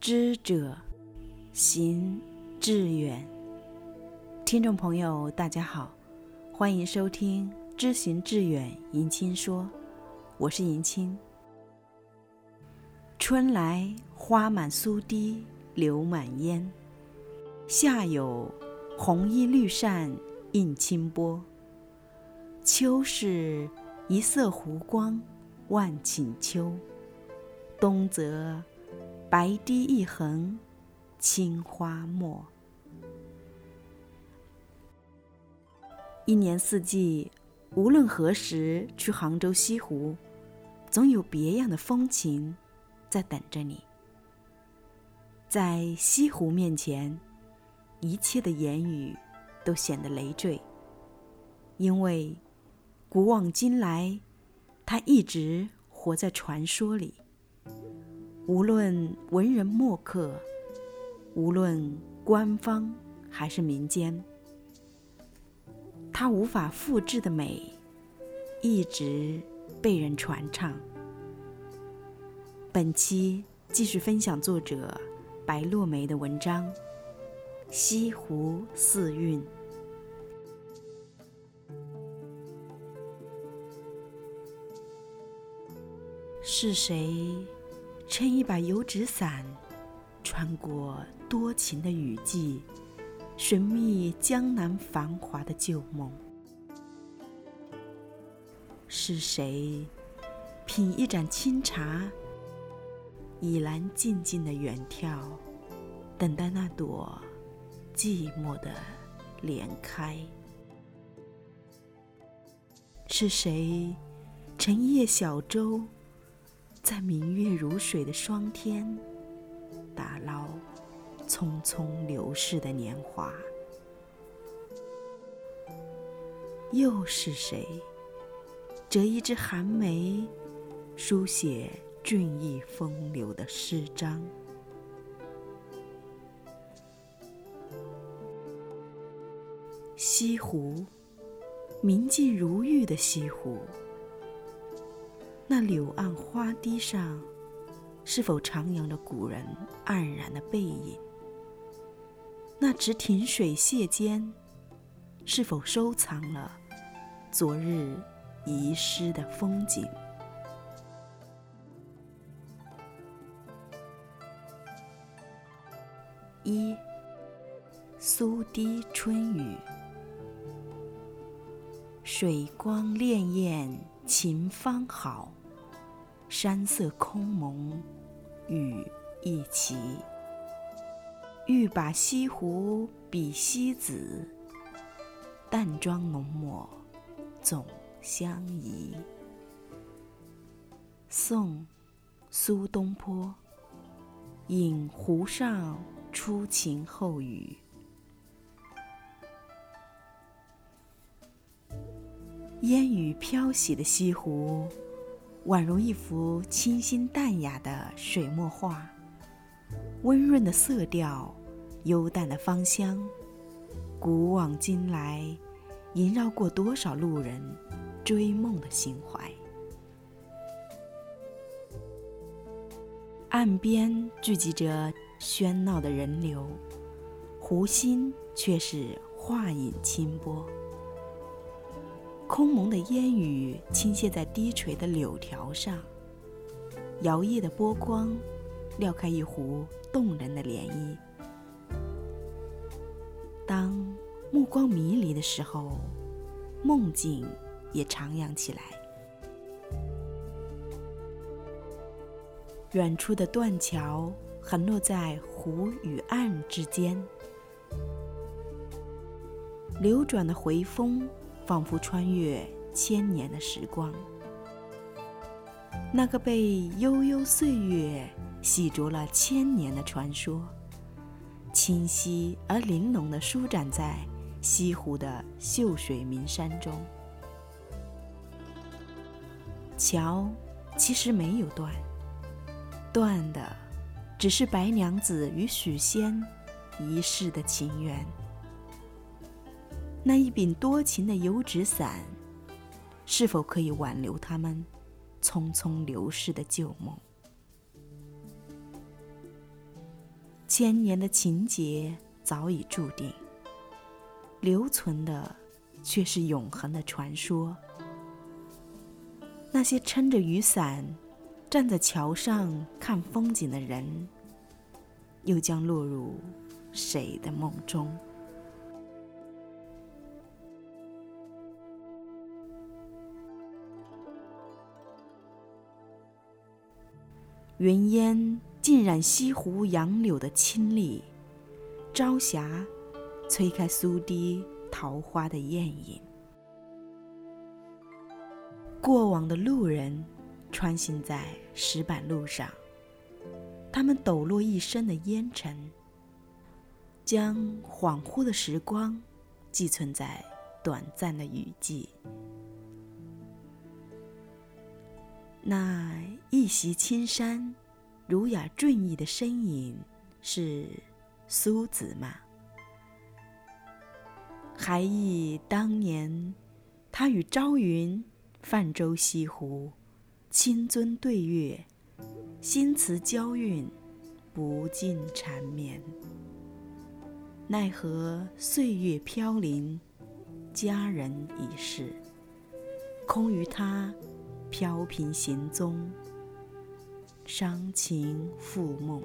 知者行志远。听众朋友，大家好，欢迎收听《知行志远》迎亲说，我是迎亲。春来花满苏堤，柳满烟；夏有红衣绿扇映清波。秋是一色湖光万顷秋，冬则白堤一横青花墨。一年四季，无论何时去杭州西湖，总有别样的风情在等着你。在西湖面前，一切的言语都显得累赘，因为古往今来，它一直活在传说里。无论文人墨客，无论官方还是民间，它无法复制的美，一直被人传唱。本期继续分享作者白落梅的文章《西湖四韵》。是谁？撑一把油纸伞，穿过多情的雨季，寻觅江南繁华的旧梦。是谁品一盏清茶，倚栏静静的远眺，等待那朵寂寞的莲开？是谁乘一叶小舟？在明月如水的霜天，打捞匆匆流逝的年华。又是谁折一枝寒梅，书写俊逸风流的诗章？西湖，明净如玉的西湖。那柳岸花堤上，是否徜徉着古人黯然的背影？那池亭水榭间，是否收藏了昨日遗失的风景？一苏堤春雨，水光潋滟晴方好。山色空蒙，雨亦奇。欲把西湖比西子，淡妆浓抹总相宜。宋，苏东坡。饮湖上初晴后雨。烟雨飘洗的西湖。宛如一幅清新淡雅的水墨画，温润的色调，幽淡的芳香，古往今来，萦绕过多少路人追梦的心怀。岸边聚集着喧闹的人流，湖心却是画影清波。空蒙的烟雨倾泻在低垂的柳条上，摇曳的波光撩开一湖动人的涟漪。当目光迷离的时候，梦境也徜徉起来。远处的断桥横落在湖与岸之间，流转的回风。仿佛穿越千年的时光，那个被悠悠岁月洗濯了千年的传说，清晰而玲珑地舒展在西湖的秀水名山中。桥其实没有断，断的只是白娘子与许仙一世的情缘。那一柄多情的油纸伞，是否可以挽留他们匆匆流逝的旧梦？千年的情节早已注定，留存的却是永恒的传说。那些撑着雨伞站在桥上看风景的人，又将落入谁的梦中？云烟浸染西湖杨柳的青绿，朝霞吹开苏堤桃花的艳影。过往的路人穿行在石板路上，他们抖落一身的烟尘，将恍惚的时光寄存在短暂的雨季。那一袭青衫、儒雅俊逸的身影，是苏子吗？还忆当年，他与朝云泛舟西湖，清樽对月，新词娇韵，不尽缠绵。奈何岁月飘零，佳人已逝，空余他。飘萍行踪，伤情复梦。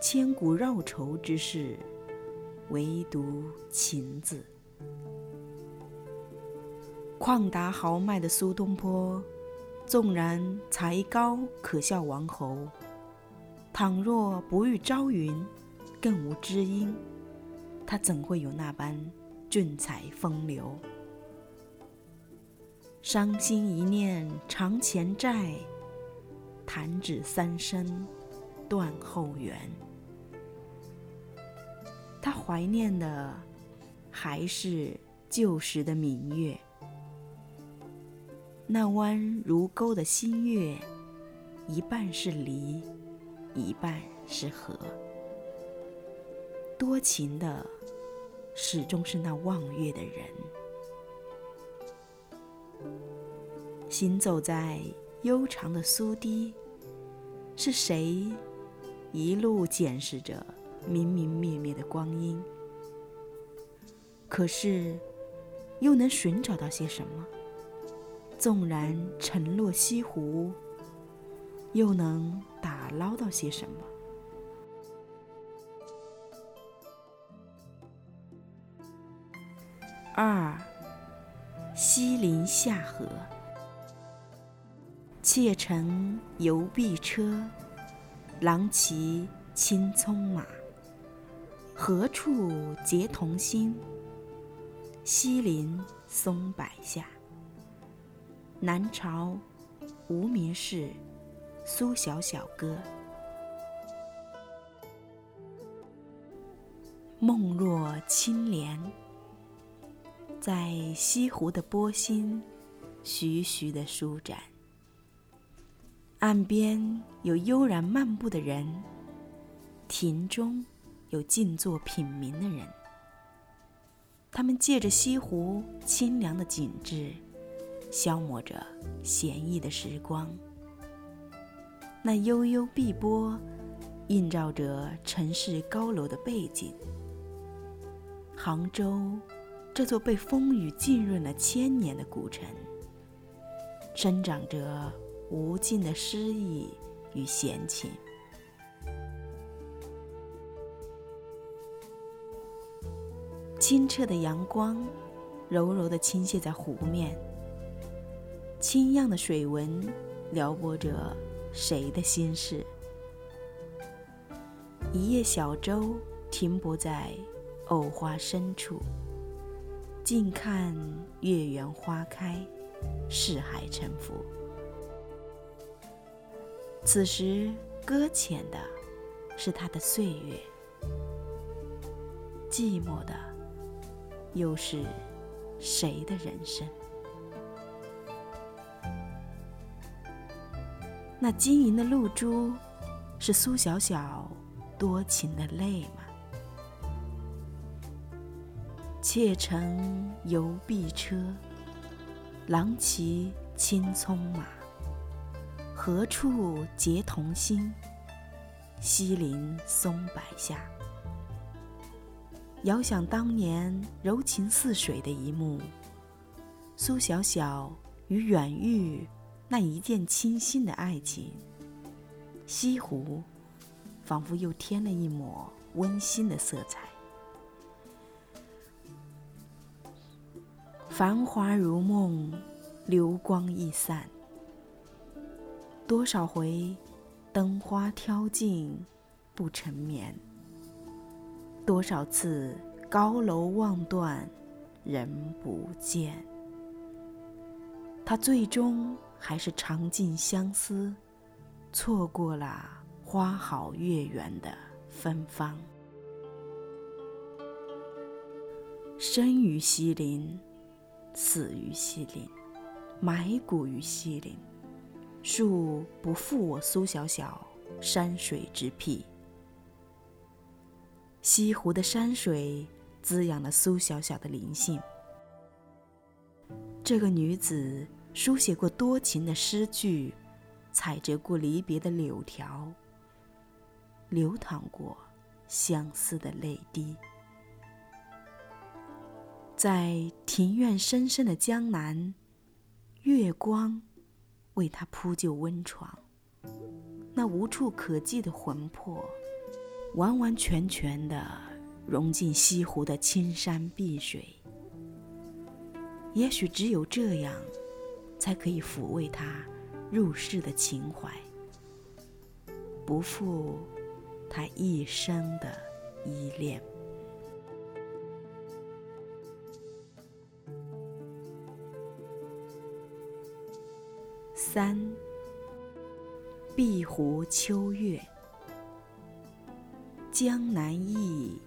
千古绕愁之事，唯独情字。旷达豪迈的苏东坡，纵然才高可笑王侯，倘若不遇朝云，更无知音，他怎会有那般俊才风流？伤心一念偿前债，弹指三生断后缘。他怀念的还是旧时的明月，那弯如钩的新月，一半是离，一半是合。多情的，始终是那望月的人。行走在悠长的苏堤，是谁一路检视着明明灭灭的光阴？可是，又能寻找到些什么？纵然沉落西湖，又能打捞到些什么？二，西林下河。妾乘游碧车，郎骑青葱马。何处结同心？西林松柏下。南朝无名氏苏小小歌。梦若青莲，在西湖的波心，徐徐的舒展。岸边有悠然漫步的人，亭中有静坐品茗的人。他们借着西湖清凉的景致，消磨着闲逸的时光。那悠悠碧波，映照着城市高楼的背景。杭州，这座被风雨浸润了千年的古城，生长着。无尽的诗意与闲情，清澈的阳光柔柔的倾泻在湖面，清漾的水纹撩拨着谁的心事？一叶小舟停泊在藕花深处，静看月圆花开，四海沉浮。此时搁浅的是他的岁月，寂寞的又是谁的人生？那晶莹的露珠是苏小小多情的泪吗？妾乘游碧车，郎骑青葱马。何处结同心？西林松柏下，遥想当年柔情似水的一幕。苏小小与远玉那一见倾心的爱情，西湖仿佛又添了一抹温馨的色彩。繁华如梦，流光易散。多少回灯花挑尽不成眠，多少次高楼望断人不见。他最终还是尝尽相思，错过了花好月圆的芬芳。生于西林，死于西林，埋骨于西林，树不负我苏小小山水之癖。西湖的山水滋养了苏小小的灵性。这个女子。书写过多情的诗句，采摘过离别的柳条，流淌过相思的泪滴，在庭院深深的江南，月光为他铺就温床，那无处可寄的魂魄，完完全全的融进西湖的青山碧水。也许只有这样。才可以抚慰他入世的情怀，不负他一生的依恋。三，碧湖秋月，江南忆，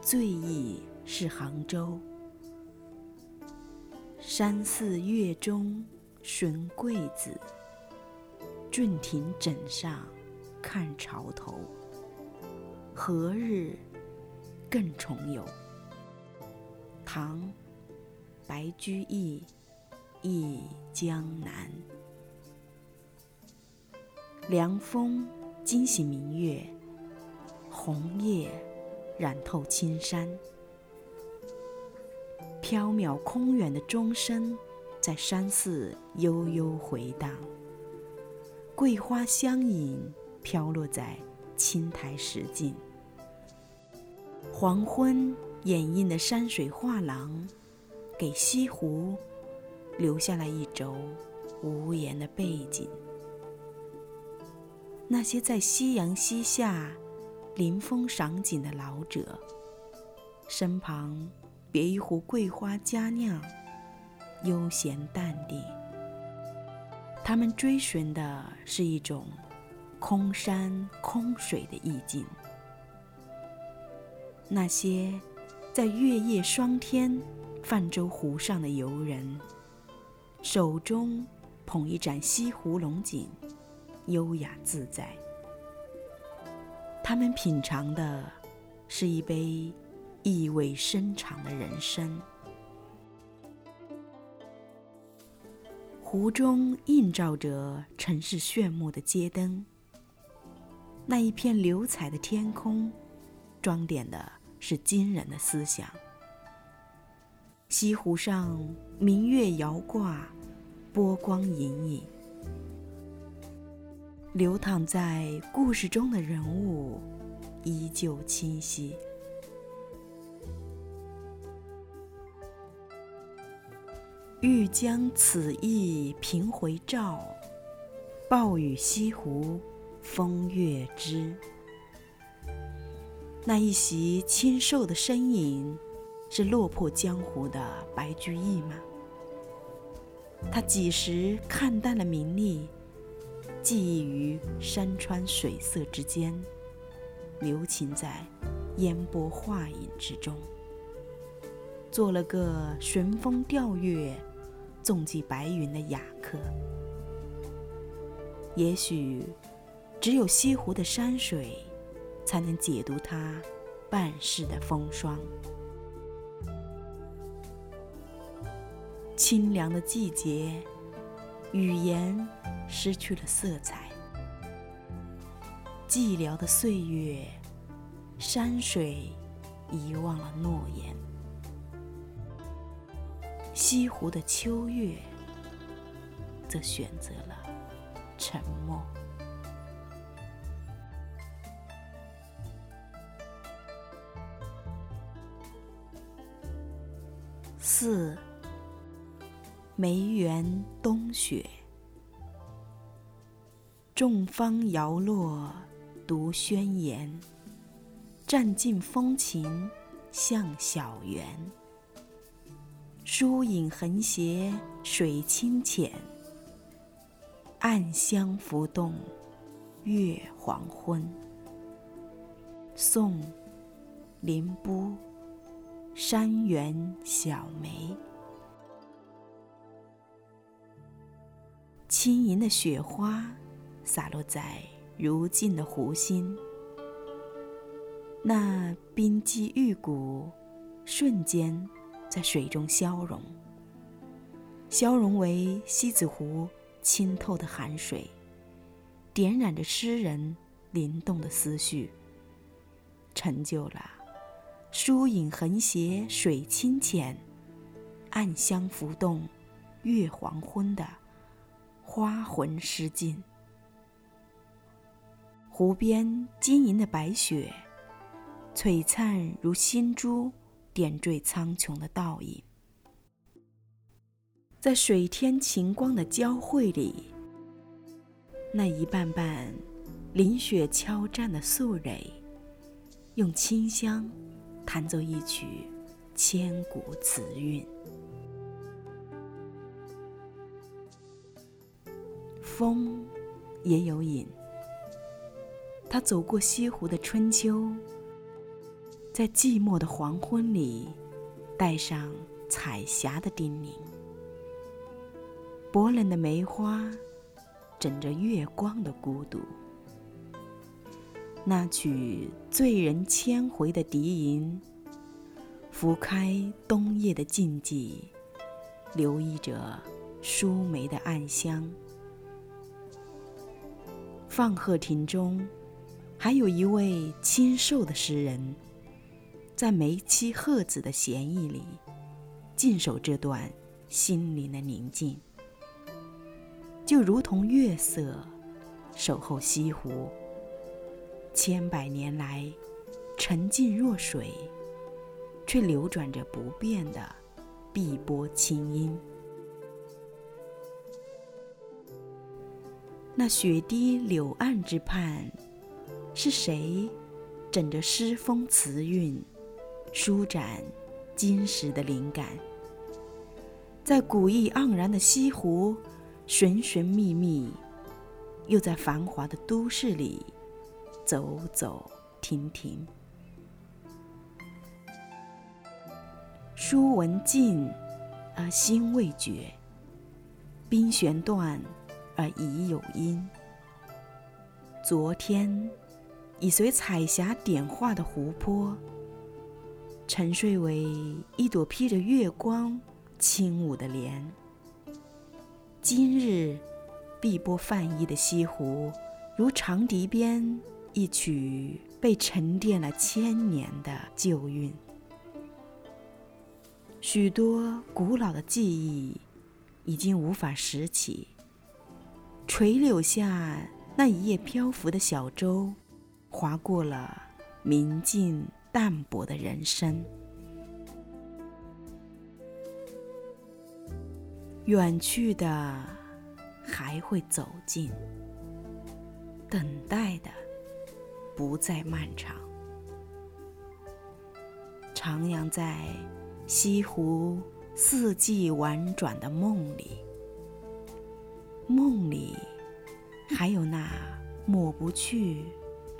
最忆是杭州。山寺月中。寻桂子，郡亭枕上看潮头。何日更重游？唐·白居易《忆江南》。凉风惊醒明月，红叶染透青山。缥缈空远的钟声。在山寺悠悠回荡，桂花香影飘落在青苔石径，黄昏掩映的山水画廊，给西湖留下了一轴无言的背景。那些在夕阳西下临风赏景的老者，身旁别一壶桂花佳酿。悠闲淡定，他们追寻的是一种空山空水的意境。那些在月夜霜天泛舟湖上的游人，手中捧一盏西湖龙井，优雅自在。他们品尝的是一杯意味深长的人生。湖中映照着城市炫目的街灯，那一片流彩的天空，装点的是惊人的思想。西湖上明月遥挂，波光隐隐，流淌在故事中的人物依旧清晰。欲将此意凭回照，暴雨西湖风月知。那一袭清瘦的身影，是落魄江湖的白居易吗？他几时看淡了名利，寄意于山川水色之间，留情在烟波画影之中，做了个寻风钓月。纵迹白云的雅客，也许只有西湖的山水，才能解读他半世的风霜。清凉的季节，语言失去了色彩，寂寥的岁月，山水遗忘了诺言；西湖的秋月，则选择了沉默。四，梅园冬雪。众芳摇落独宣言，占尽风情向小园。疏影横斜水清浅，暗香浮动月黄昏。宋，林波。山园小梅，轻盈的雪花洒落在如镜的湖心，那冰肌玉骨瞬间在水中消融，消融为西子湖清透的寒水，点染着诗人灵动的思绪，成就了。疏影横斜水清浅，暗香浮动月黄昏的花魂诗境。湖边晶莹的白雪，璀璨如星珠，点缀苍穹的倒影。在水天晴光的交汇里，那一瓣瓣淋雪敲绽的素蕊，用清香。弹奏一曲千古词韵。风也有影，他走过西湖的春秋，在寂寞的黄昏里，带上彩霞的叮咛。薄冷的梅花，枕着月光的孤独。那曲醉人千回的笛吟，拂开冬夜的静寂，留意着疏梅的暗香。放鹤亭中，还有一位清瘦的诗人，在梅妻鹤子的闲意里，静守这段心灵的宁静，就如同月色守候西湖。千百年来，沉静若水，却流转着不变的碧波清音。那雪滴柳岸之畔，是谁枕着诗风词韵，舒展今时的灵感？在古意盎然的西湖，寻寻觅觅，又在繁华的都市里。走走停停，书文尽而心未绝，冰弦断而已有音。昨天已随彩霞点化的湖泊，沉睡为一朵披着月光轻舞的莲。今日碧波泛溢的西湖，如长笛边。一曲被沉淀了千年的旧韵，许多古老的记忆已经无法拾起。垂柳下那一叶漂浮的小舟，划过了明净淡泊的人生。远去的还会走近，等待的。不再漫长，徜徉在西湖四季婉转的梦里，梦里还有那抹不去、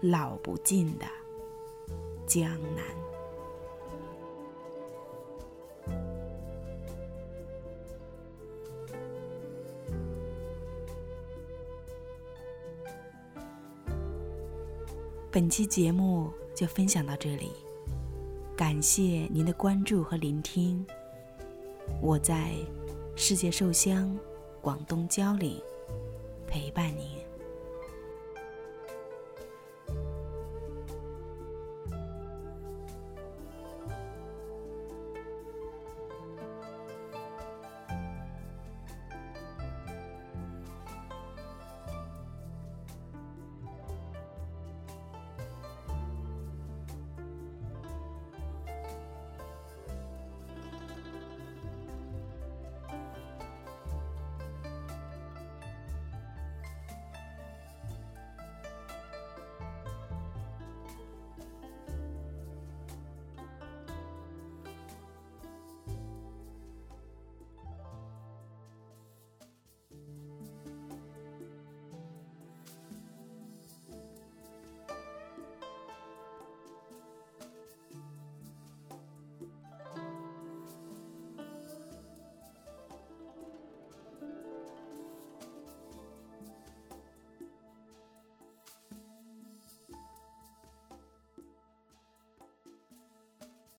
老不尽的江南。本期节目就分享到这里，感谢您的关注和聆听。我在世界寿乡广东蕉岭陪伴您。